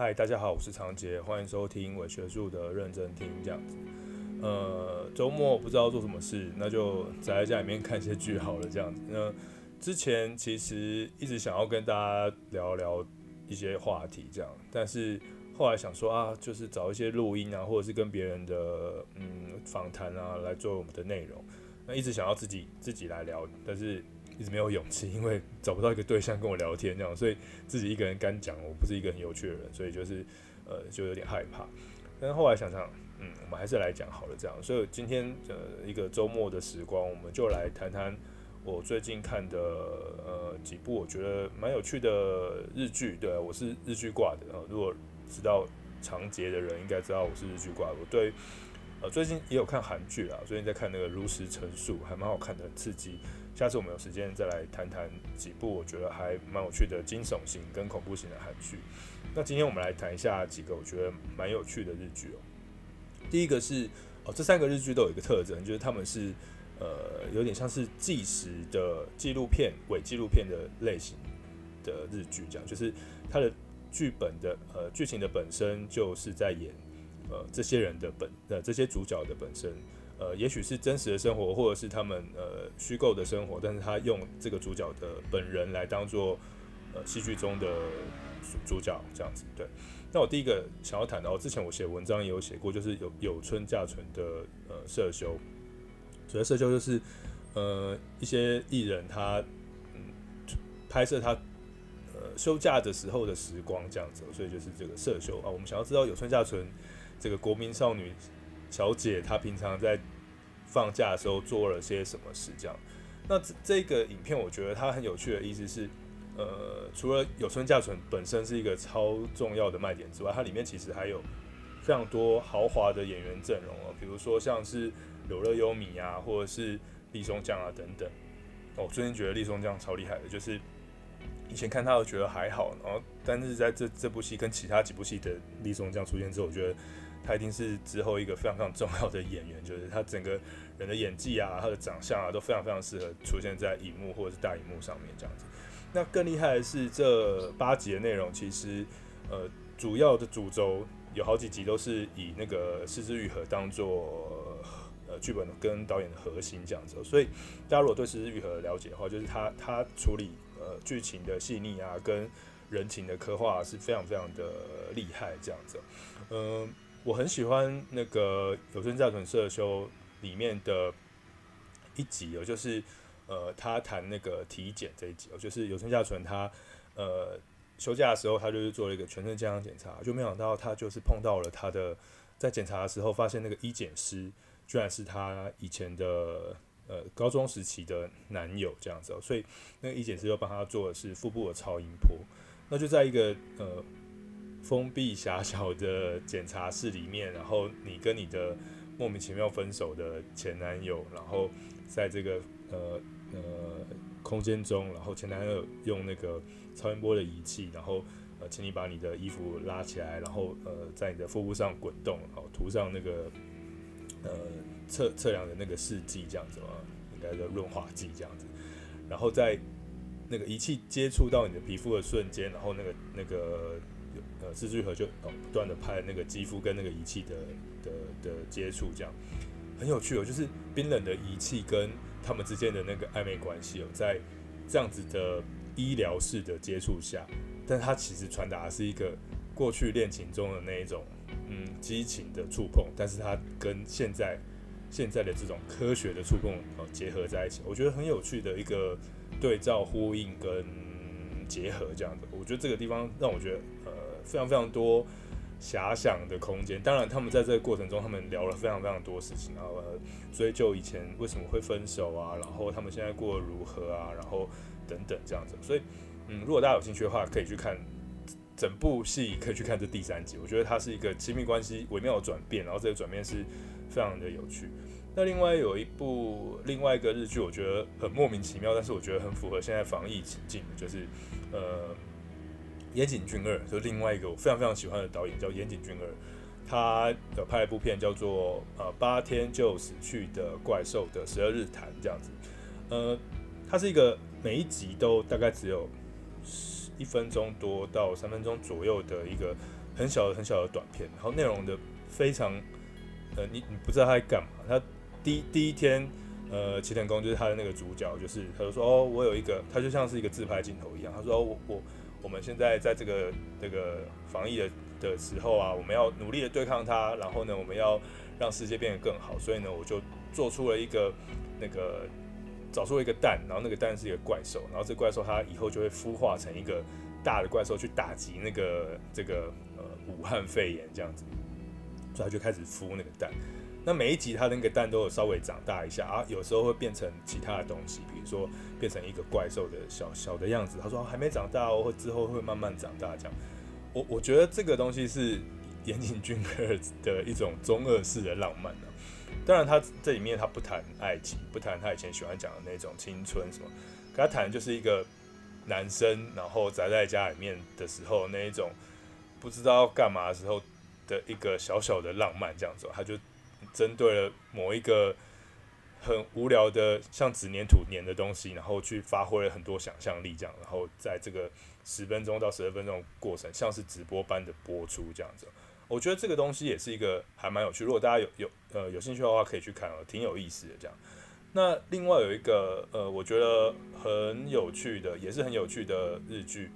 嗨，大家好，我是长杰，欢迎收听伪学术的认真听这样子。呃，周末不知道做什么事，那就宅在家里面看些剧好了这样子。那之前其实一直想要跟大家聊聊一些话题这样，但是后来想说啊，就是找一些录音啊，或者是跟别人的嗯访谈啊来做我们的内容。那一直想要自己自己来聊，但是。一直没有勇气，因为找不到一个对象跟我聊天这样，所以自己一个人干讲，我不是一个很有趣的人，所以就是呃就有点害怕。但是后来想想，嗯，我们还是来讲好了这样。所以今天呃一个周末的时光，我们就来谈谈我最近看的呃几部我觉得蛮有趣的日剧。对，我是日剧挂的啊。如果知道长节的人应该知道我是日剧挂。我对呃最近也有看韩剧啊，最近在看那个《如实陈述》，还蛮好看的，很刺激。下次我们有时间再来谈谈几部我觉得还蛮有趣的惊悚型跟恐怖型的韩剧。那今天我们来谈一下几个我觉得蛮有趣的日剧哦。第一个是哦，这三个日剧都有一个特征，就是他们是呃有点像是纪实的纪录片、伪纪录片的类型的日剧，这样就是它的剧本的呃剧情的本身就是在演呃这些人的本呃这些主角的本身。呃，也许是真实的生活，或者是他们呃虚构的生活，但是他用这个主角的本人来当做呃戏剧中的主角这样子。对，那我第一个想要谈到，之前我写文章也有写过，就是有有村架纯的呃社修，所谓社修就是呃一些艺人他嗯拍摄他呃休假的时候的时光这样子，所以就是这个社修啊。我们想要知道有村架纯这个国民少女。小姐她平常在放假的时候做了些什么事？这样，那这这个影片我觉得它很有趣的意思是，呃，除了有村架纯本身是一个超重要的卖点之外，它里面其实还有非常多豪华的演员阵容哦，比如说像是柳乐优弥啊，或者是立松将啊等等。我最近觉得立松将超厉害的，就是以前看他我觉得还好，然后但是在这这部戏跟其他几部戏的立松将出现之后，我觉得。他一定是之后一个非常非常重要的演员，就是他整个人的演技啊，他的长相啊，都非常非常适合出现在荧幕或者是大荧幕上面这样子。那更厉害的是，这八集的内容其实，呃，主要的主轴有好几集都是以那个是枝裕和当做呃剧本跟导演的核心这样子。所以大家如果对是枝裕和了解的话，就是他他处理呃剧情的细腻啊，跟人情的刻画是非常非常的厉害这样子，嗯、我很喜欢那个有村架纯社修里面的一集哦，就是呃，他谈那个体检这一集哦，就是有村架纯他呃休假的时候，他就是做了一个全身健康检查，就没想到他就是碰到了他的在检查的时候，发现那个医检师居然是他以前的呃高中时期的男友这样子哦，所以那个医检师又帮他做的是腹部的超音波，那就在一个呃。封闭狭小的检查室里面，然后你跟你的莫名其妙分手的前男友，然后在这个呃呃空间中，然后前男友用那个超音波的仪器，然后呃，请你把你的衣服拉起来，然后呃在你的腹部上滚动，然后涂上那个呃测测量的那个试剂，这样子嘛，应该叫润滑剂这样子，然后在那个仪器接触到你的皮肤的瞬间，然后那个那个。呃，是枝裕和就哦不断的拍那个肌肤跟那个仪器的的的接触，这样很有趣哦。就是冰冷的仪器跟他们之间的那个暧昧关系哦，在这样子的医疗式的接触下，但它其实传达的是一个过去恋情中的那一种嗯激情的触碰，但是它跟现在现在的这种科学的触碰哦结合在一起，我觉得很有趣的一个对照呼应跟结合这样的。我觉得这个地方让我觉得呃。非常非常多遐想的空间。当然，他们在这个过程中，他们聊了非常非常多事情，然后追究以前为什么会分手啊，然后他们现在过得如何啊，然后等等这样子。所以，嗯，如果大家有兴趣的话，可以去看整部戏，可以去看这第三集。我觉得它是一个亲密关系微妙的转变，然后这个转变是非常的有趣。那另外有一部另外一个日剧，我觉得很莫名其妙，但是我觉得很符合现在防疫情境，就是呃。岩井俊二就是另外一个我非常非常喜欢的导演叫岩井俊二，他的拍一部片叫做呃八天就死去的怪兽的十二日谈这样子，呃，它是一个每一集都大概只有一分钟多到三分钟左右的一个很小的很小的短片，然后内容的非常，呃，你你不知道他在干嘛。他第第一天，呃，齐藤工就是他的那个主角，就是他就说哦，我有一个，他就像是一个自拍镜头一样，他说哦，我我我们现在在这个这个防疫的的时候啊，我们要努力的对抗它，然后呢，我们要让世界变得更好，所以呢，我就做出了一个那个找出了一个蛋，然后那个蛋是一个怪兽，然后这怪兽它以后就会孵化成一个。大的怪兽去打击那个这个呃武汉肺炎这样子，所以他就开始孵那个蛋。那每一集他那个蛋都有稍微长大一下啊，有时候会变成其他的东西，比如说变成一个怪兽的小小的样子。他说还没长大哦，或之后会慢慢长大这样。我我觉得这个东西是岩井俊二的一种中二式的浪漫呢、当然他这里面他不谈爱情，不谈他以前喜欢讲的那种青春什么，可他谈就是一个。男生，然后宅在家里面的时候，那一种不知道干嘛的时候的一个小小的浪漫，这样子，他就针对了某一个很无聊的像纸黏土黏的东西，然后去发挥了很多想象力，这样，然后在这个十分钟到十二分钟过程，像是直播般的播出这样子。我觉得这个东西也是一个还蛮有趣，如果大家有有呃有兴趣的话，可以去看哦，挺有意思的这样。那另外有一个呃，我觉得很有趣的，也是很有趣的日剧，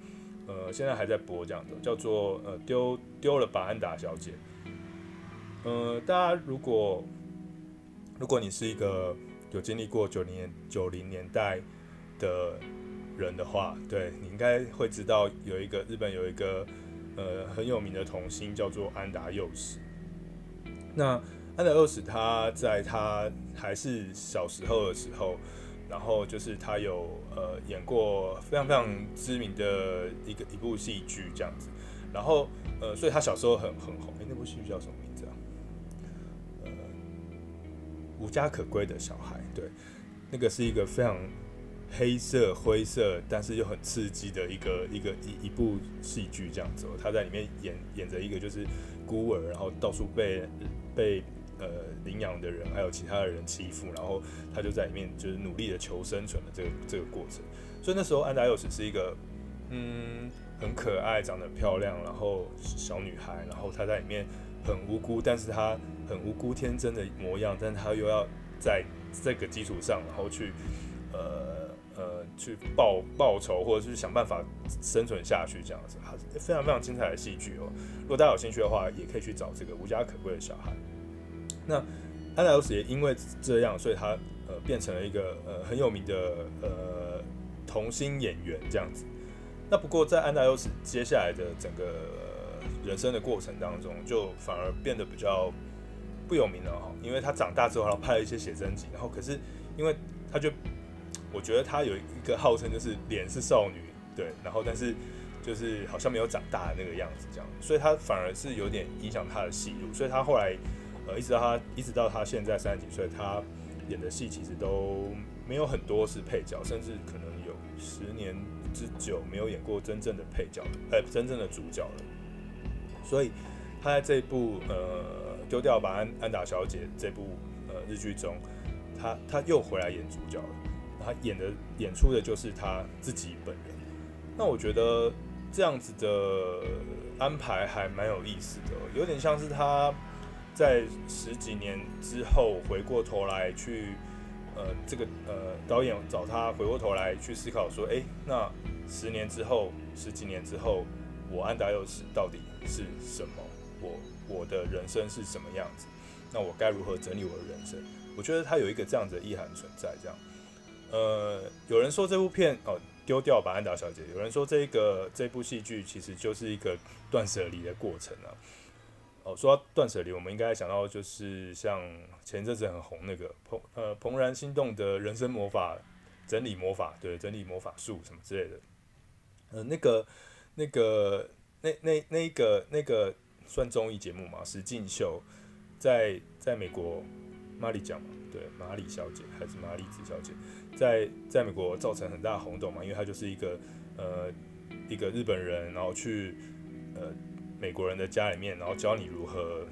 呃，现在还在播这样的，叫做呃丢丢了吧安达小姐。呃，大家如果如果你是一个有经历过九零年九零年代的人的话，对，你应该会知道有一个日本有一个呃很有名的童星叫做安达佑实。那安达佑实他在他还是小时候的时候，然后就是他有呃演过非常非常知名的一个一部戏剧这样子，然后呃所以他小时候很很红。哎，那部戏剧叫什么名字啊？无家可归的小孩。对，那个是一个非常黑色灰色，但是又很刺激的一个一个一一部戏剧这样子。他在里面演演着一个就是孤儿，然后到处被被。呃，领养的人还有其他的人欺负，然后他就在里面就是努力的求生存的这个这个过程。所以那时候安达祐实是一个嗯很可爱、长得漂亮，然后小女孩，然后她在里面很无辜，但是他很无辜天真的模样，但他又要在这个基础上，然后去呃呃去报报仇，或者是想办法生存下去这样子，还是非常非常精彩的戏剧哦。如果大家有兴趣的话，也可以去找这个无家可归的小孩。那安达祐实也因为这样，所以他呃变成了一个呃很有名的呃童星演员这样子。那不过在安达祐实接下来的整个人生的过程当中，就反而变得比较不有名了哈。因为他长大之后，然后拍了一些写真集，然后可是因为他就我觉得他有一个号称就是脸是少女，对，然后但是就是好像没有长大的那个样子这样，所以他反而是有点影响他的戏路，所以他后来。呃，一直到他，一直到他现在三十几岁，他演的戏其实都没有很多是配角，甚至可能有十年之久没有演过真正的配角了，呃，真正的主角了。所以他在这部呃丢掉吧安安达小姐这部呃日剧中，他他又回来演主角了。他演的演出的就是他自己本人。那我觉得这样子的安排还蛮有意思的，有点像是他。在十几年之后回过头来去，呃，这个呃导演找他回过头来去思考说，哎，那十年之后，十几年之后，我安达祐实到底是什么？我我的人生是什么样子？那我该如何整理我的人生？我觉得他有一个这样子的意涵存在。这样，呃，有人说这部片哦丢掉吧安达小姐，有人说这个这部戏剧其实就是一个断舍离的过程啊。哦，说到断舍离，我们应该想到就是像前一阵子很红那个怦呃怦然心动的人生魔法整理魔法，对，整理魔法术什么之类的。呃，那个那个那那那个那个算综艺节目嘛，实境秀，在在美国马里讲嘛，对，马里小姐还是马里子小姐，在在美国造成很大轰动嘛，因为她就是一个呃一个日本人，然后去呃。美国人的家里面，然后教你如何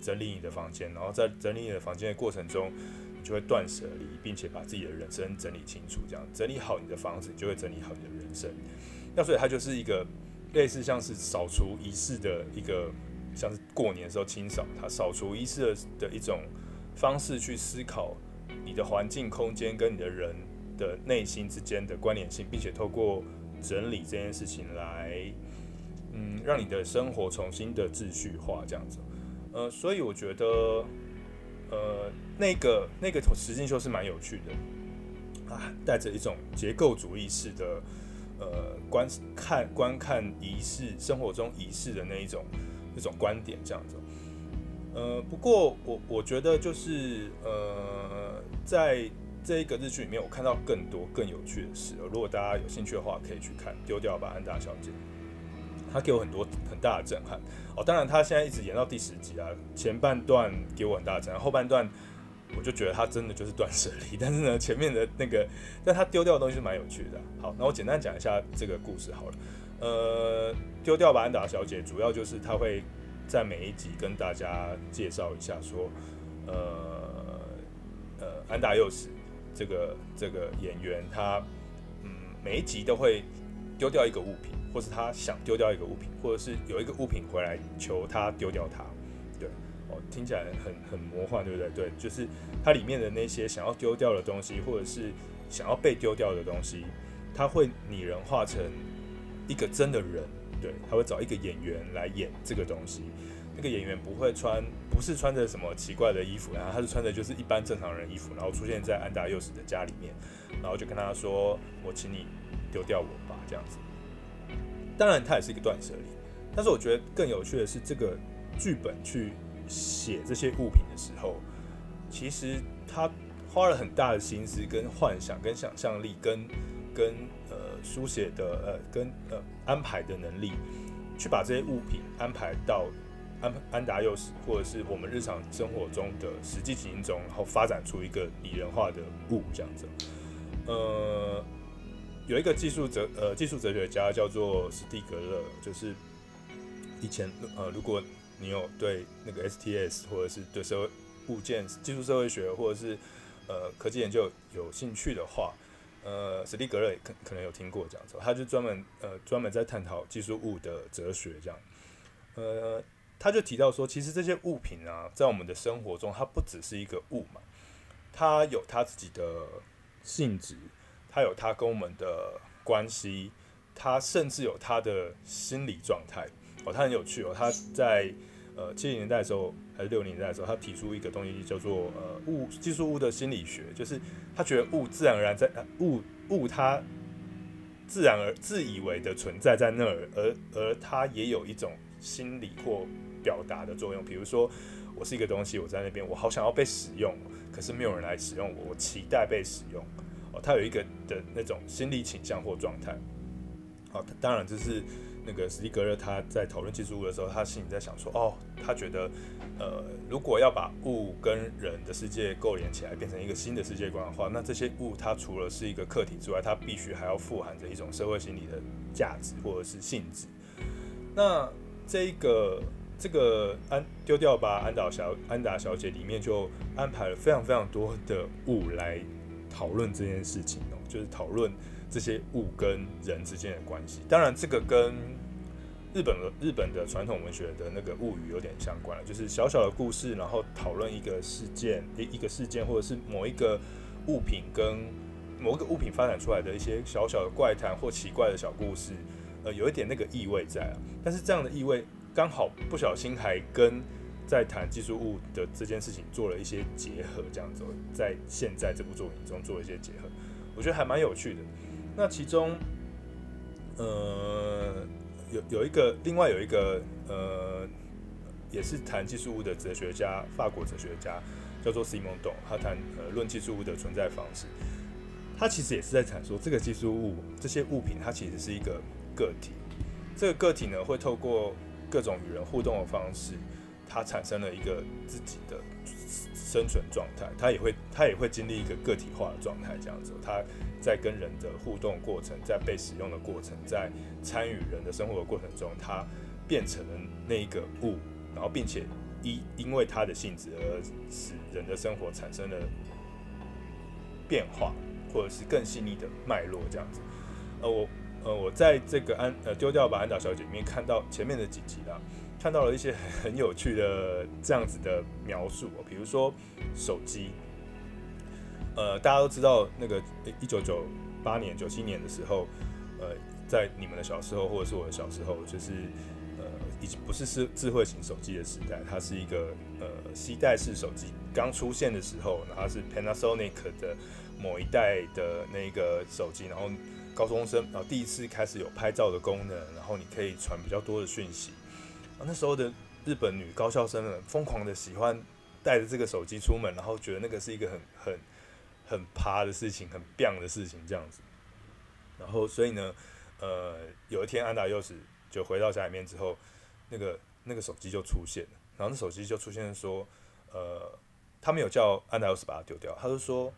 整理你的房间，然后在整理你的房间的过程中，你就会断舍离，并且把自己的人生整理清楚。这样整理好你的房子，你就会整理好你的人生。那所以它就是一个类似像是扫除仪式的一个，像是过年时候清扫，它扫除仪式的的一种方式去思考你的环境空间跟你的人的内心之间的关联性，并且透过整理这件事情来，嗯，让你的生活重新的秩序化这样子。呃，所以我觉得，呃，那个那个实境秀是蛮有趣的啊，带着一种结构主义式的呃观看观看仪式生活中仪式的那一种那种观点这样子。呃，不过我我觉得就是呃，在这一个日剧里面，我看到更多更有趣的事。如果大家有兴趣的话，可以去看《丢掉吧，安达小姐》。他给我很多很大的震撼哦，当然他现在一直演到第十集啊，前半段给我很大的震撼，后半段我就觉得他真的就是断舍离，但是呢，前面的那个，但他丢掉的东西是蛮有趣的。好，那我简单讲一下这个故事好了。呃，丢掉吧，安达小姐，主要就是他会在每一集跟大家介绍一下说，呃呃，安达幼时这个这个演员，他嗯每一集都会丢掉一个物品。或是他想丢掉一个物品，或者是有一个物品回来求他丢掉它，听起来很很魔幻，对不对？对，就是它里面的那些想要丢掉的东西，或者是想要被丢掉的东西，他会拟人化成一个真的人，对，他会找一个演员来演这个东西。那个演员不会穿，不是穿着什么奇怪的衣服，然后他是穿着就是一般正常人衣服，然后出现在安达祐实的家里面，然后就跟他说：“我请你丢掉我吧。”这样子。当然，它也是一个断舍离，但是我觉得更有趣的是，这个剧本去写这些物品的时候，其实他花了很大的心思、跟幻想、跟想象力、跟跟呃书写的呃跟呃安排的能力，去把这些物品安排到安安达祐实或者是我们日常生活中的实际情境中，然后发展出一个拟人化的物这样子，呃。有一个技术哲呃技术哲学家叫做史蒂格勒，就是以前呃如果你有对那个 STS 或者是对社会物件技术社会学或者是呃科技研究有兴趣的话，呃史蒂格勒可可能有听过这样子，他就专门呃专门在探讨技术物的哲学这样，呃他就提到说，其实这些物品啊，在我们的生活中，它不只是一个物嘛，它有它自己的性质。它有它跟我们的关系，它甚至有它的心理状态哦，他很有趣哦。他在呃七零年代的时候还是六零年代的时候，他提出一个东西叫做呃物技术物的心理学，就是他觉得物自然而然在物物它自然而自以为的存在在那儿，而而它也有一种心理或表达的作用。比如说，我是一个东西，我在那边，我好想要被使用，可是没有人来使用我，我期待被使用。哦他有一个的那种心理倾向或状态，好，当然这是那个史蒂格勒他在讨论技术物的时候，他心里在想说，哦，他觉得，呃，如果要把物跟人的世界构连起来，变成一个新的世界观的话，那这些物它除了是一个客体之外，它必须还要富含着一种社会心理的价值或者是性质。那这一个这个安丢掉吧，安达小安达小姐里面就安排了非常非常多的物来。讨论这件事情哦，就是讨论这些物跟人之间的关系。当然，这个跟日本的日本的传统文学的那个物语有点相关了，就是小小的故事，然后讨论一个事件，一一个事件，或者是某一个物品跟某一个物品发展出来的一些小小的怪谈或奇怪的小故事，呃，有一点那个意味在啊。但是这样的意味刚好不小心还跟。在谈技术物的这件事情做了一些结合，这样子在现在这部作品中做了一些结合，我觉得还蛮有趣的。那其中，呃，有有一个另外有一个呃，也是谈技术物的哲学家，法国哲学家叫做西蒙东，他谈呃论技术物的存在方式。他其实也是在阐述，这个技术物这些物品，它其实是一个个体。这个个体呢，会透过各种与人互动的方式。它产生了一个自己的生存状态，它也会它也会经历一个个体化的状态，这样子，它在跟人的互动过程，在被使用的过程，在参与人的生活过程中，它变成了那一个物，然后并且因因为它的性质而使人的生活产生了变化，或者是更细腻的脉络，这样子。呃，我呃，我在这个安呃丢掉吧安达小姐里面看到前面的几集啦，看到了一些 很有趣的这样子的描述，比如说手机，呃，大家都知道那个一九九八年、九七年的时候，呃，在你们的小时候或者是我的小时候，就是呃，已经不是是智慧型手机的时代，它是一个呃，携带式手机刚出现的时候，然后是 Panasonic 的某一代的那个手机，然后。高中生，然后第一次开始有拍照的功能，然后你可以传比较多的讯息。那时候的日本女高校生们疯狂的喜欢带着这个手机出门，然后觉得那个是一个很很很趴的事情，很棒的事情这样子。然后所以呢，呃，有一天安达祐实就回到家里面之后，那个那个手机就出现了，然后那手机就出现说，呃，他没有叫安达祐实把它丢掉，他就说。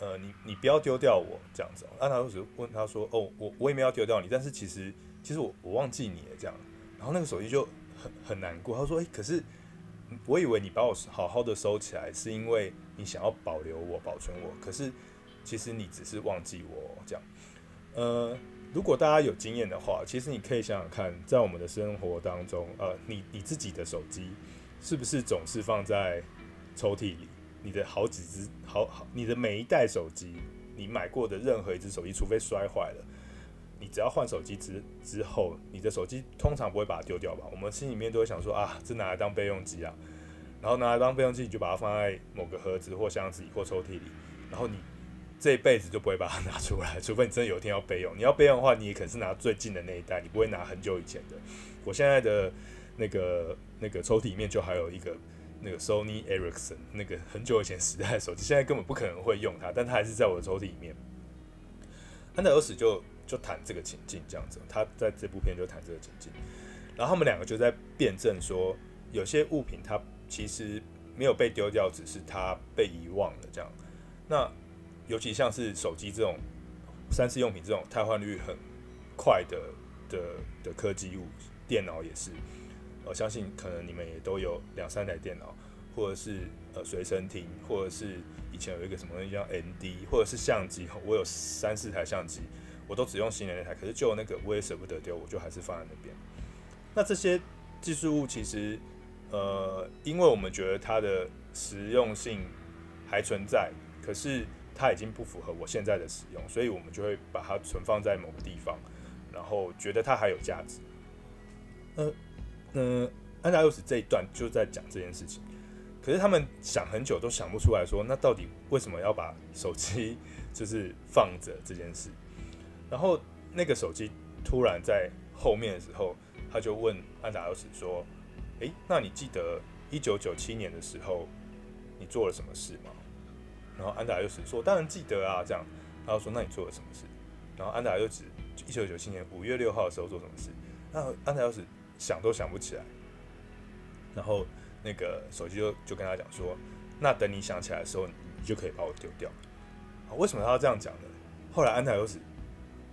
呃，你你不要丢掉我这样子。安达祐实问他说：“哦，我我也没有丢掉你，但是其实其实我我忘记你了这样。”然后那个手机就很很难过。他说：“诶、欸，可是我以为你把我好好的收起来，是因为你想要保留我、保存我。可是其实你只是忘记我这样。”呃，如果大家有经验的话，其实你可以想想看，在我们的生活当中，呃，你你自己的手机是不是总是放在抽屉里？你的好几只，好好，你的每一代手机，你买过的任何一只手机，除非摔坏了，你只要换手机之之后，你的手机通常不会把它丢掉吧？我们心里面都会想说啊，这拿来当备用机啊，然后拿来当备用机，你就把它放在某个盒子或箱子里或抽屉里，然后你这一辈子就不会把它拿出来，除非你真的有一天要备用。你要备用的话，你也可能是拿最近的那一代，你不会拿很久以前的。我现在的那个那个抽屉里面就还有一个。那个 Sony Ericsson 那个很久以前时代的手机，现在根本不可能会用它，但它还是在我的抽屉里面。安达祐实就就谈这个情境这样子，他在这部片就谈这个情境，然后他们两个就在辩证说，有些物品它其实没有被丢掉，只是它被遗忘了这样。那尤其像是手机这种三次用品这种汰换率很快的的的科技物，电脑也是。我相信可能你们也都有两三台电脑，或者是呃随身听，或者是以前有一个什么东西叫 ND，或者是相机。我有三四台相机，我都只用新的那台，可是就那个我也舍不得丢，我就还是放在那边。那这些技术物其实，呃，因为我们觉得它的实用性还存在，可是它已经不符合我现在的使用，所以我们就会把它存放在某个地方，然后觉得它还有价值。呃。嗯，安达祐实这一段就在讲这件事情，可是他们想很久都想不出来说，那到底为什么要把手机 就是放着这件事？然后那个手机突然在后面的时候，他就问安达祐实说：“诶，那你记得一九九七年的时候你做了什么事吗？”然后安达祐实说：“当然记得啊。”这样，然后说：“那你做了什么事？”然后安达祐实一九九七年五月六号的时候做什么事？那安达祐实。想都想不起来，然后那个手机就就跟他讲说：“那等你想起来的时候，你就可以把我丢掉。”啊，为什么他要这样讲呢？后来安达祐实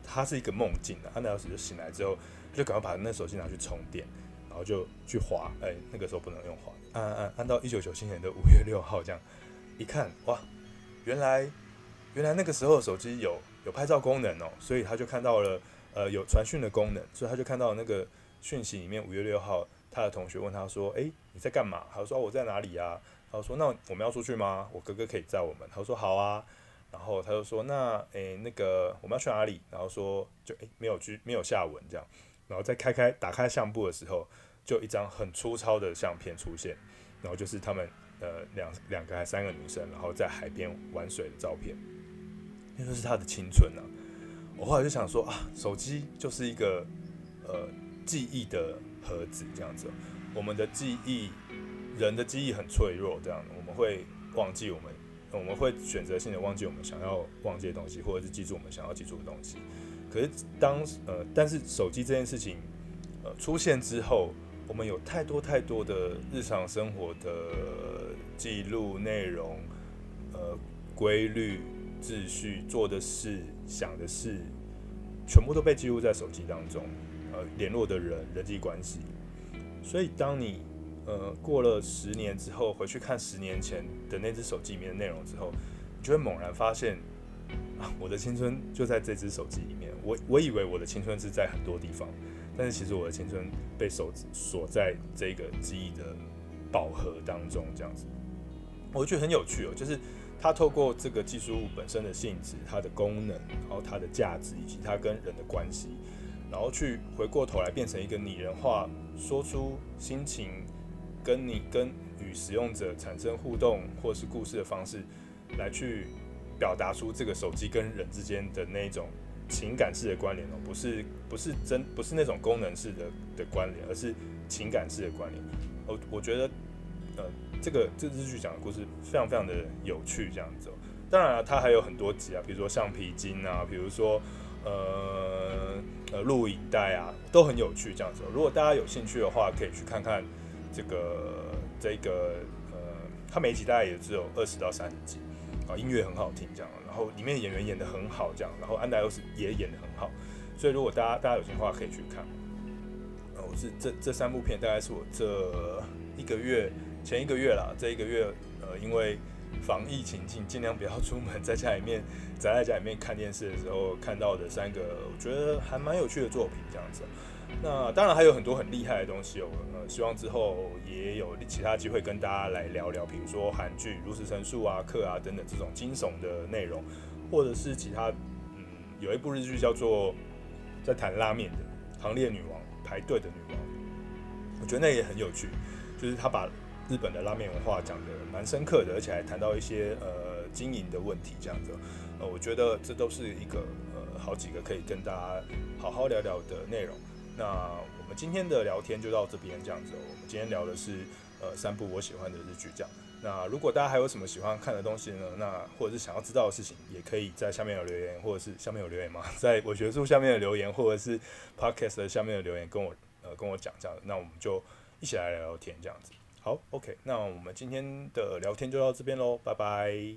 他是一个梦境的，安达祐实就醒来之后，就赶快把那手机拿去充电，然后就去滑。哎，那个时候不能用滑，按按按，到一九九七年的五月六号这样，一看哇，原来原来那个时候手机有有拍照功能哦，所以他就看到了呃有传讯的功能，所以他就看到那个。讯息里面，五月六号，他的同学问他说：“诶、你在干嘛？”他说：“我在哪里啊？”他说：“那我们要出去吗？我哥哥可以载我们。”他说：“好啊。”然后他就说：“那诶、那个我们要去哪里？”然后说：“就诶、没有去，没有下文这样。”然后再开开打开相簿的时候，就一张很粗糙的相片出现，然后就是他们呃两两个还三个女生，然后在海边玩水的照片，那就是他的青春啊！我后来就想说啊，手机就是一个呃。记忆的盒子这样子，我们的记忆，人的记忆很脆弱，这样我们会忘记我们，我们会选择性的忘记我们想要忘记的东西，或者是记住我们想要记住的东西。可是当呃，但是手机这件事情呃出现之后，我们有太多太多的日常生活的记录内容，呃，规律、秩序、做的事、想的事，全部都被记录在手机当中。呃，联络的人、人际关系，所以当你呃过了十年之后回去看十年前的那只手机里面的内容之后，你就会猛然发现，啊，我的青春就在这只手机里面。我我以为我的青春是在很多地方，但是其实我的青春被手锁在这个记忆的宝盒当中，这样子，我觉得很有趣哦。就是它透过这个技术物本身的性质、它的功能，然后它的价值以及它跟人的关系，然后去回过头来变成一个拟人化，说出心情，跟你跟与使用者产生互动或是故事的方式，来去。表达出这个手机跟人之间的那种情感式的关联哦，不是不是真不是那种功能式的的关联，而是情感式的关联。我我觉得，呃，这个这日剧讲的故事非常非常的有趣，这样子。当然了，它还有很多集啊，比如说橡皮筋啊，比如说呃呃录影带啊，都很有趣这样子。如果大家有兴趣的话，可以去看看这个这个呃，它每一集大概也只有二十到三十集。啊，音乐很好听，这样，然后里面演员演得很好，这样，然后安达又是也演得很好，所以如果大家大家有兴趣的话，可以去看。啊，我是这这三部片，大概是我这一个月前一个月啦，这一个月呃，因为防疫情境，尽量不要出门，在家里面宅在家里面看电视的时候看到的三个，我觉得还蛮有趣的作品，这样子。那当然还有很多很厉害的东西哦，呃，希望之后也有其他机会跟大家来聊聊，比如说韩剧《如此陈述》啊、课啊等等这种惊悚的内容，或者是其他，嗯，有一部日剧叫做在谈拉面的《行列女王》排队的女王，我觉得那也很有趣，就是他把日本的拉面文化讲得蛮深刻的，而且还谈到一些呃经营的问题这样子，呃，我觉得这都是一个呃好几个可以跟大家好好聊聊的内容。那我们今天的聊天就到这边这样子。我们今天聊的是呃三部我喜欢的日剧，这样。那如果大家还有什么喜欢看的东西呢？那或者是想要知道的事情，也可以在下面有留言，或者是下面有留言吗？在我学术下面的留言，或者是 podcast 下面的留言，跟我呃跟我讲这样。那我们就一起来聊聊天这样子。好，OK，那我们今天的聊天就到这边喽，拜拜。